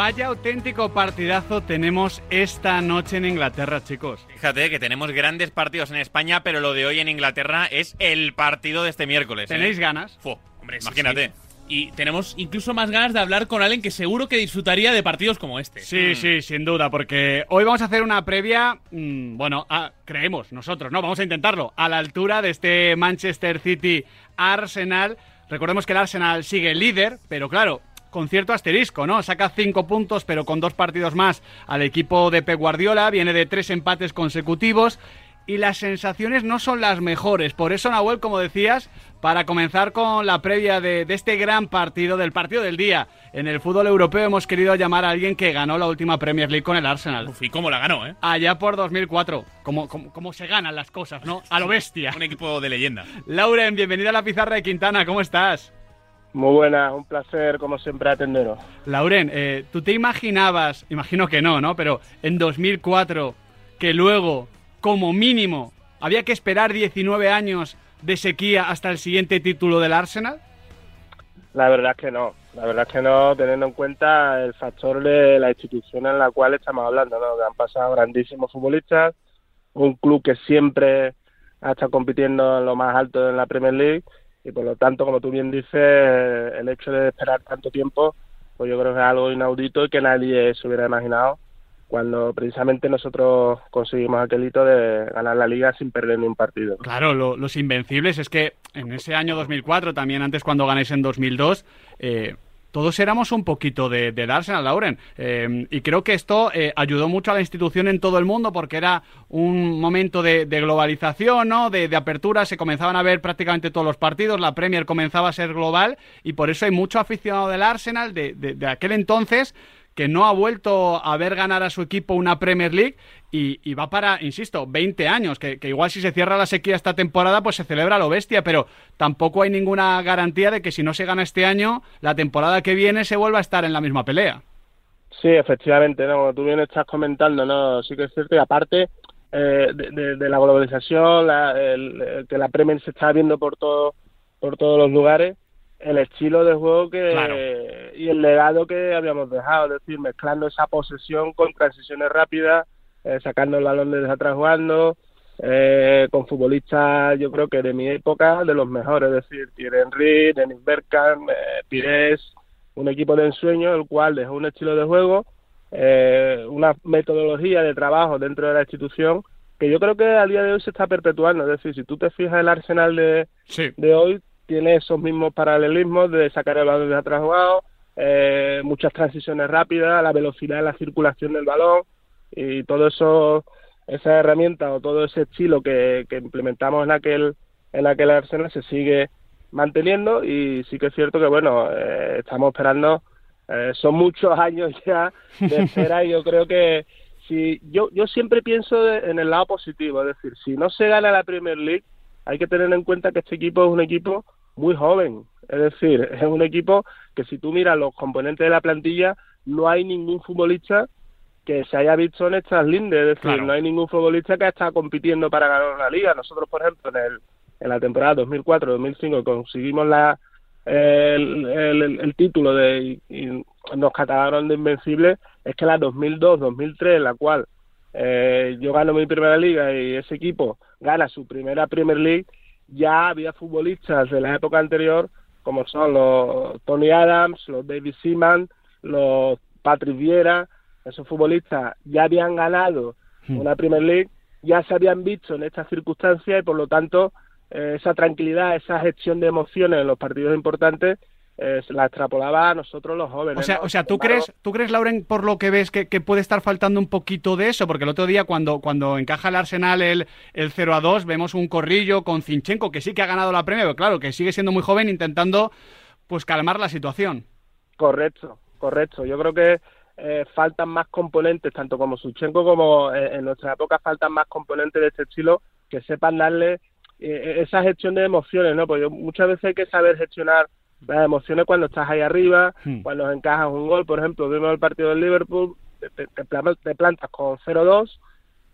Vaya auténtico partidazo tenemos esta noche en Inglaterra, chicos. Fíjate que tenemos grandes partidos en España, pero lo de hoy en Inglaterra es el partido de este miércoles. ¿eh? ¿Tenéis ganas? Hombre, sí, imagínate. sí. Y tenemos incluso más ganas de hablar con alguien que seguro que disfrutaría de partidos como este. Sí, sí, sin duda, porque hoy vamos a hacer una previa, mm, bueno, a- creemos nosotros, ¿no? Vamos a intentarlo, a la altura de este Manchester City Arsenal. Recordemos que el Arsenal sigue líder, pero claro, con cierto asterisco, ¿no? Saca cinco puntos, pero con dos partidos más al equipo de Pep Guardiola, viene de tres empates consecutivos. Y las sensaciones no son las mejores. Por eso, Nahuel, como decías, para comenzar con la previa de, de este gran partido, del partido del día en el fútbol europeo, hemos querido llamar a alguien que ganó la última Premier League con el Arsenal. Uf, ¿y cómo la ganó, eh? Allá por 2004. Como, como, como se ganan las cosas, ¿no? A lo bestia. Un equipo de leyenda. Lauren, bienvenida a la pizarra de Quintana. ¿Cómo estás? Muy buena, un placer como siempre atenderos. Lauren, eh, ¿tú te imaginabas, imagino que no, ¿no? Pero en 2004, que luego, como mínimo, había que esperar 19 años de sequía hasta el siguiente título del Arsenal? La verdad es que no, la verdad es que no, teniendo en cuenta el factor de la institución en la cual estamos hablando, ¿no? Que han pasado grandísimos futbolistas, un club que siempre ha estado compitiendo en lo más alto en la Premier League y por lo tanto, como tú bien dices, el hecho de esperar tanto tiempo, pues yo creo que es algo inaudito y que nadie se hubiera imaginado cuando precisamente nosotros conseguimos aquel hito de ganar la liga sin perder ni un partido. Claro, lo- los invencibles es que en ese año 2004, también antes cuando ganáis en 2002, eh, todos éramos un poquito de, del Arsenal, Lauren. Eh, y creo que esto eh, ayudó mucho a la institución en todo el mundo porque era un momento de, de globalización, ¿no? De, de apertura, se comenzaban a ver prácticamente todos los partidos, la Premier comenzaba a ser global y por eso hay mucho aficionado del Arsenal de aquel entonces que no ha vuelto a ver ganar a su equipo una Premier League y, y va para, insisto, 20 años, que, que igual si se cierra la sequía esta temporada, pues se celebra lo bestia, pero tampoco hay ninguna garantía de que si no se gana este año, la temporada que viene se vuelva a estar en la misma pelea. Sí, efectivamente, ¿no? como tú bien estás comentando, no, sí que es cierto y aparte eh, de, de- de la globalización, la- el- el que la Premier se está viendo por todo, por todos los lugares, el estilo de juego que Claro. y el legado que habíamos dejado, es decir, mezclando esa posesión con transiciones rápidas, eh, sacando el balón desde atrás jugando, eh, con futbolistas, yo creo que de mi época, de los mejores, es decir, Thierry Henry, Dennis Bergkamp, eh, Pires, un equipo de ensueño, el cual dejó un estilo de juego, eh, una metodología de trabajo dentro de la institución que yo creo que a día de hoy se está perpetuando. Es decir, si tú te fijas el arsenal de, Sí. de hoy, tiene esos mismos paralelismos de sacar el balón de atrás jugado, eh, muchas transiciones rápidas, la velocidad de la circulación del balón y todo eso, esa herramienta o todo ese estilo que, implementamos en aquel, en aquel arsenal se sigue manteniendo y sí que es cierto que bueno, eh, estamos esperando, eh, son muchos años ya de espera y yo creo que si yo, yo siempre pienso de- en el lado positivo, es decir, si no se gana la Premier League, hay que tener en cuenta que este equipo es un equipo muy joven, es decir, es un equipo que si tú miras los componentes de la plantilla, no hay ningún futbolista que se haya visto en estas lindes, es decir, Claro. no hay ningún futbolista que está compitiendo para ganar una liga. Nosotros, por ejemplo, en, el, en la temporada 2004-2005 conseguimos la, el, el- el título de y nos catalogaron de invencibles, es que la 2002-2003, en la cual eh, yo gano mi primera liga y ese equipo gana su primera Premier League, ya había futbolistas de la época anterior, como son los Tony Adams, los David Seaman, los Patrick Vieira, esos futbolistas ya habían ganado una Premier League, ya se habían visto en estas circunstancias y por lo tanto eh, esa tranquilidad, esa gestión de emociones en los partidos importantes eh, la extrapolaba a nosotros los jóvenes. O sea, ¿no? o sea ¿tú, embargo, crees, ¿tú crees, Lauren, por lo que ves, que, que puede estar faltando un poquito de eso? Porque el otro día, cuando, cuando encaja el Arsenal el, el 0 a 2, vemos un corrillo con Zinchenko, que sí que ha ganado la premia, pero claro, que sigue siendo muy joven, intentando pues calmar la situación. Correcto, correcto. Yo creo que eh, faltan más componentes, tanto como Suchenko como eh, en nuestra época faltan más componentes de este estilo que sepan darle eh, esa gestión de emociones, ¿no? Porque muchas veces hay que saber gestionar las emociones cuando estás ahí arriba, Hmm. cuando encajas un gol, por ejemplo, vimos el partido del Liverpool, te, te- te pla- te plantas con 0-2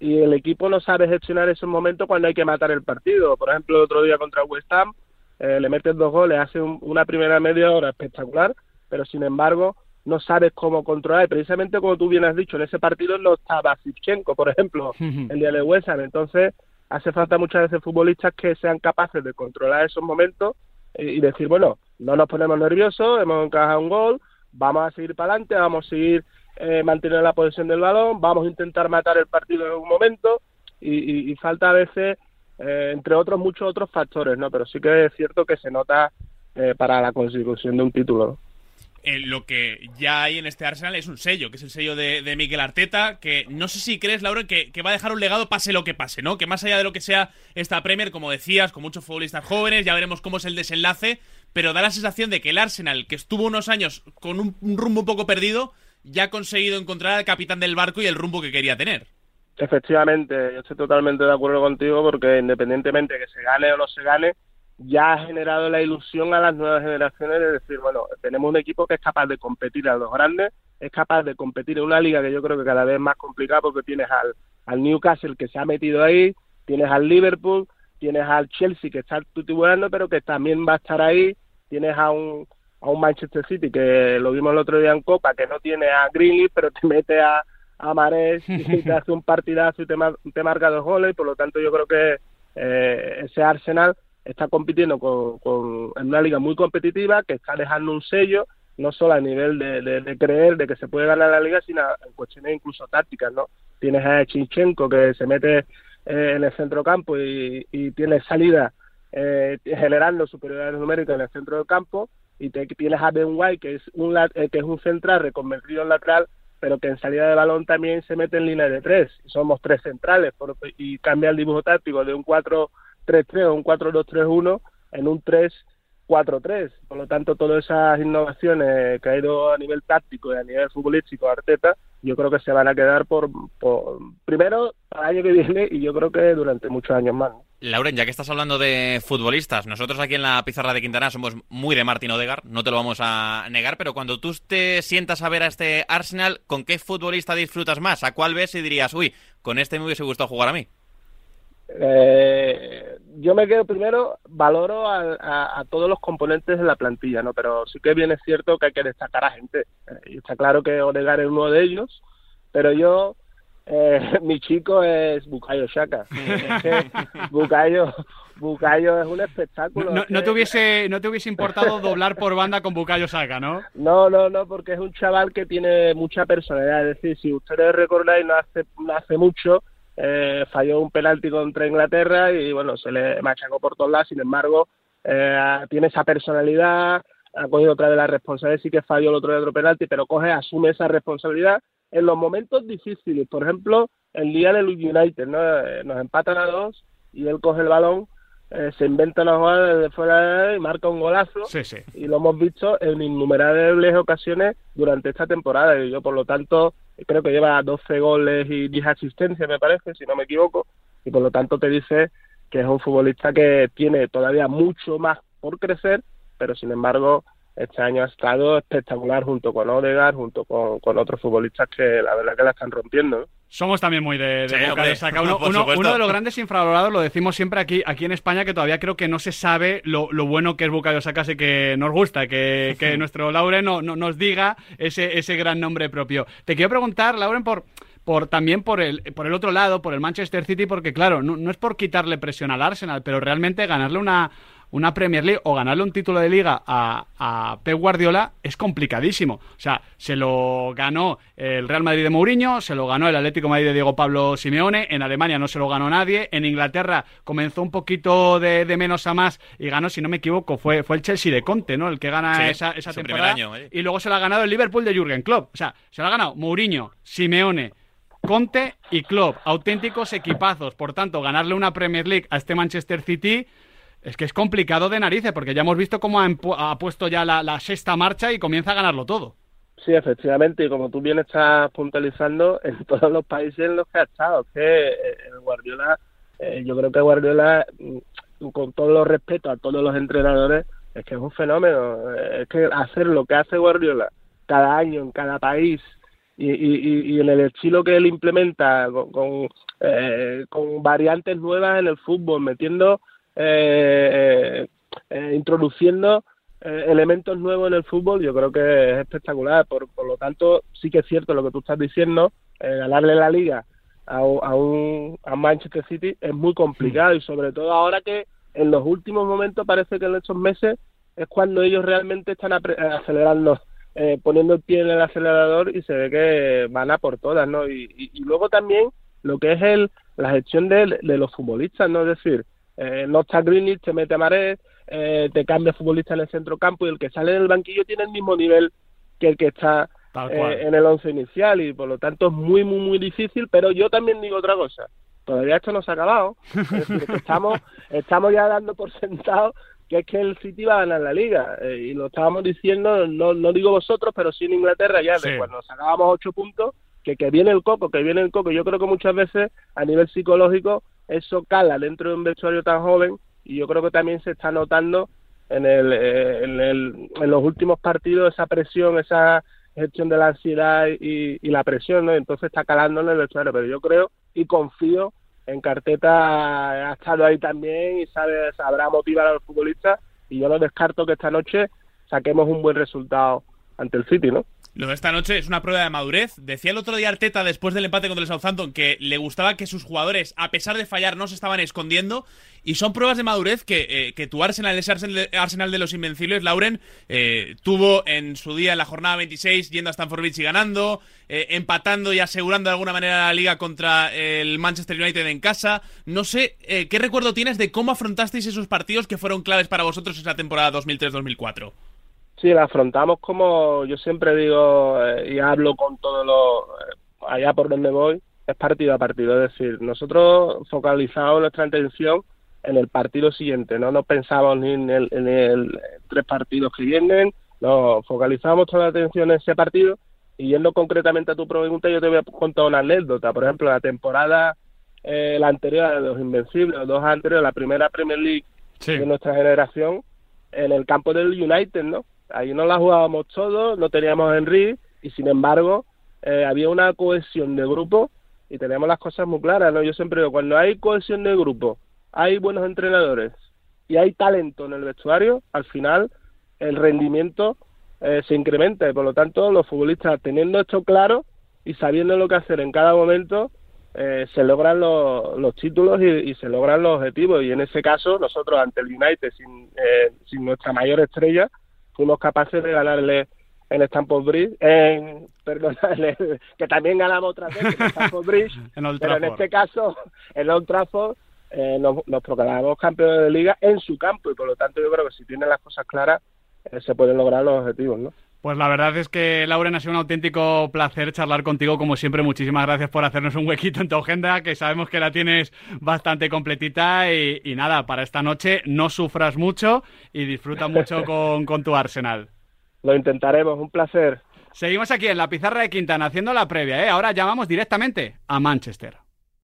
y el equipo no sabe gestionar esos momentos cuando hay que matar el partido. Por ejemplo, el otro día contra West Ham, eh, le metes dos goles, hace un- una primera media hora espectacular, pero sin embargo, no sabes cómo controlar. Y precisamente como tú bien has dicho, en ese partido no estaba Sivchenko, por ejemplo, el día de West Ham. Entonces, hace falta muchas veces futbolistas que sean capaces de controlar esos momentos y decir, bueno, no nos ponemos nerviosos, hemos encajado un gol, vamos a seguir para adelante, vamos a seguir eh, manteniendo la posesión del balón, vamos a intentar matar el partido en algún momento y, falta a veces, eh, entre otros, muchos otros factores, ¿no? Pero sí que es cierto que se nota eh, para la consecución de un título lo que ya hay en este Arsenal es un sello, que es el sello de, de Miguel Arteta, que no sé si crees, Laura, que, que, va a dejar un legado pase lo que pase, ¿no? Que más allá de lo que sea esta Premier, como decías, con muchos futbolistas jóvenes, ya veremos cómo es el desenlace, pero da la sensación de que el Arsenal, que estuvo unos años con un, rumbo un poco perdido, ya ha conseguido encontrar al capitán del barco y el rumbo que quería tener. Efectivamente, yo estoy totalmente de acuerdo contigo porque independientemente de que se gane o no se gane, ya ha generado la ilusión a las nuevas generaciones de decir, bueno, tenemos un equipo que es capaz de competir a los grandes, es capaz de competir en una liga que yo creo que cada vez es más complicada porque tienes al, al Newcastle que se ha metido ahí, tienes al Liverpool, tienes al Chelsea que está titulando pero que también va a estar ahí, tienes a un, a un Manchester City que lo vimos el otro día en Copa, que no tiene a Greenlee, pero te mete a, a Marés y te hace un partidazo y te, te marca dos goles, y por lo tanto yo creo que eh, ese Arsenal está compitiendo con, en una liga muy competitiva que está dejando un sello no solo a nivel de, creer de que se puede ganar la liga, sino en cuestiones incluso tácticas, ¿no? Tienes a Chinchenko que se mete eh, en el centro campo y, tiene salida eh, generando superioridades numéricas en el centro del campo y te, tienes a Ben White que es un eh, que es un central reconvertido en lateral pero que en salida de balón también se mete en línea de tres somos tres centrales y cambia el dibujo táctico de un 4 3-3 o un 4-2-3-1 en un 3-4-3. Por lo tanto, todas esas innovaciones que ha ido a nivel táctico y a nivel futbolístico Arteta, yo creo que se van a quedar por, primero para el año que viene y yo creo que durante muchos años más. Lauren, ya que estás hablando de futbolistas, nosotros aquí en la pizarra de Quintana somos muy de Martín Odegar, no te lo vamos a negar, pero cuando tú te sientas a ver a este Arsenal, ¿con qué futbolista disfrutas más? ¿A cuál ves y dirías, uy, con este me hubiese gustado jugar a mí? Eh, yo me quedo primero, valoro a, todos los componentes de la plantilla, ¿no? Pero sí que bien es cierto que hay que destacar a gente. Eh, y está claro que Odegar es uno de ellos, pero yo, eh, mi chico es Bukayo Shaka. Bukayo, Bukayo es un espectáculo. No, te hubiese, no te hubiese importado doblar por banda con Bukayo Shaka, ¿no? No, no, no, porque es un chaval que tiene mucha personalidad. Es decir, si ustedes recordáis, no hace, no hace mucho eh, falló un penalti contra Inglaterra y bueno, se le machacó por todos lados, sin embargo, eh, tiene esa personalidad, ha cogido otra de las responsabilidades, sí que falló el otro de otro penalti, pero coge, asume esa responsabilidad en los momentos difíciles, por ejemplo, el día del United, ¿no? Eh, nos empatan a dos y él coge el balón eh, se inventa una jugada desde fuera y marca un golazo. Y lo hemos visto en innumerables ocasiones durante esta temporada. Y yo, por lo tanto, creo que lleva 12 goles y 10 asistencias, me parece, si no me equivoco. Y por lo tanto te dice que es un futbolista que tiene todavía mucho más por crecer, pero sin embargo este año ha estado espectacular junto con Odegaard, junto con, otros futbolistas que la verdad que la están rompiendo. Somos también muy de, de Uno, de los grandes infravalorados, lo decimos siempre aquí, aquí en España, que todavía creo que no se sabe lo, bueno que es Bukayo Saka, así que nos gusta que, nuestro Lauren no, nos diga ese, ese gran nombre propio. Te quiero preguntar, Lauren, por por también por el, por el otro lado, por el Manchester City, porque claro, no, no, es por quitarle presión al Arsenal, pero realmente ganarle una, una Premier League o ganarle un título de liga a, a Pep Guardiola es complicadísimo. O sea, se lo ganó el Real Madrid de Mourinho, se lo ganó el Atlético Madrid de Diego Pablo Simeone, en Alemania no se lo ganó nadie, en Inglaterra comenzó un poquito de, menos a más y ganó, si no me equivoco, fue, fue el Chelsea de Conte, ¿no? El que gana esa, esa temporada. Y luego se lo ha ganado el Liverpool de Jürgen Klopp. O sea, se lo ha ganado Mourinho, Simeone, Conte y Klopp, auténticos equipazos. Por tanto, ganarle una Premier League a este Manchester City es que es complicado de narices, porque ya hemos visto cómo ha, puesto ya la, sexta marcha y comienza a ganarlo todo. Sí, efectivamente, y como tú bien estás puntualizando, en todos los países en los que ha estado, que eh, Guardiola, eh, yo creo que Guardiola, mm, con todo los respeto a todos los entrenadores, es que es un fenómeno. Eh, es que hacer lo que hace Guardiola cada año en cada país y, y, y en el estilo que él implementa con, con variantes nuevas en el fútbol, metiendo eh, eh, introduciendo eh, elementos nuevos en el fútbol, yo creo que es espectacular. Por, por lo tanto, sí que es cierto lo que tú estás diciendo, eh, ganarle la liga a, a, un a Manchester City es muy complicado y sobre todo ahora que en los últimos momentos parece que en estos meses es cuando ellos realmente están acelerando, eh, poniendo el pie en el acelerador y se ve que van a por todas, ¿no? Y, y, luego también lo que es el la gestión de, de los futbolistas, ¿no? Es decir, eh, no está Greenwich, te mete a Marés, eh, te cambia futbolista en el centro campo y el que sale del banquillo tiene el mismo nivel que el que está eh, en el once inicial y por lo tanto es muy, muy, muy difícil, pero yo también digo otra cosa, todavía esto no se ha acabado, estamos, estamos ya dando por sentado que es que el City va a ganar la liga. Eh, y lo estábamos diciendo, no, no digo vosotros, pero sí en Inglaterra ya, de cuando sacábamos ocho puntos, que, que viene el coco, que viene el coco, yo creo que muchas veces a nivel psicológico eso cala dentro de un vestuario tan joven y yo creo que también se está notando en, el, eh, en, el, en los últimos partidos esa presión, esa gestión de la ansiedad y, la presión, ¿no? Entonces está calando en el vestuario, pero yo creo y confío en Carteta, ha estado ahí también y sabe, sabrá motivar a los futbolistas y yo no descarto que esta noche saquemos un buen resultado ante el City, ¿no? Lo de esta noche es una prueba de madurez. Decía el otro día Arteta, después del empate contra el Southampton, que le gustaba que sus jugadores, a pesar de fallar, no se estaban escondiendo. Y son pruebas de madurez que, eh, que tu Arsenal, ese Arsenal de los Invencibles, Lauren, eh, tuvo en su día en la jornada 26, yendo a Stamford Bridge y ganando, eh, empatando y asegurando de alguna manera la liga contra el Manchester United en casa. No sé, ¿qué recuerdo tienes de cómo afrontasteis esos partidos que fueron claves para vosotros esa temporada 2003-2004? Sí, la afrontamos como yo siempre digo eh, y hablo con todos los, eh, allá por donde voy, es partido a partido. Es decir, nosotros focalizamos nuestra atención en el partido siguiente, no nos pensamos ni en el, en el tres partidos que vienen, nos focalizamos toda la atención en ese partido y yendo concretamente a tu pregunta, yo te voy a contar una anécdota. Por ejemplo, la temporada, eh, la anterior de los Invencibles, los dos anteriores, la primera Premier League de nuestra generación, en el campo del United, ¿no? Ahí no la jugábamos todos, no teníamos Henry y sin embargo eh, había una cohesión de grupo y teníamos las cosas muy claras, ¿no? Yo siempre digo, cuando hay cohesión de grupo, hay buenos entrenadores y hay talento en el vestuario, al final el rendimiento eh, se incrementa y por lo tanto los futbolistas teniendo esto claro y sabiendo lo que hacer en cada momento, eh, se logran los, los títulos y, se logran los objetivos. Y en ese caso, nosotros ante el United, sin, eh, sin nuestra mayor estrella, fuimos capaces de ganarle en Stamford Bridge, en, perdón, que también ganamos otra vez en Stamford Bridge, pero en este caso en Old Trafford eh, nos, nos, proclamamos campeones de liga en su campo y por lo tanto yo creo que si tienen las cosas claras eh, se pueden lograr los objetivos, ¿no? Pues la verdad es que, Lauren, ha sido un auténtico placer charlar contigo, como siempre. Muchísimas gracias por hacernos un huequito en tu agenda, que sabemos que la tienes bastante completita. Y, y nada, para esta noche no sufras mucho y disfruta mucho con, con tu Arsenal. Lo intentaremos, un placer. Seguimos aquí en la pizarra de Quintana haciendo la previa, ¿eh? Ahora llamamos directamente a Manchester.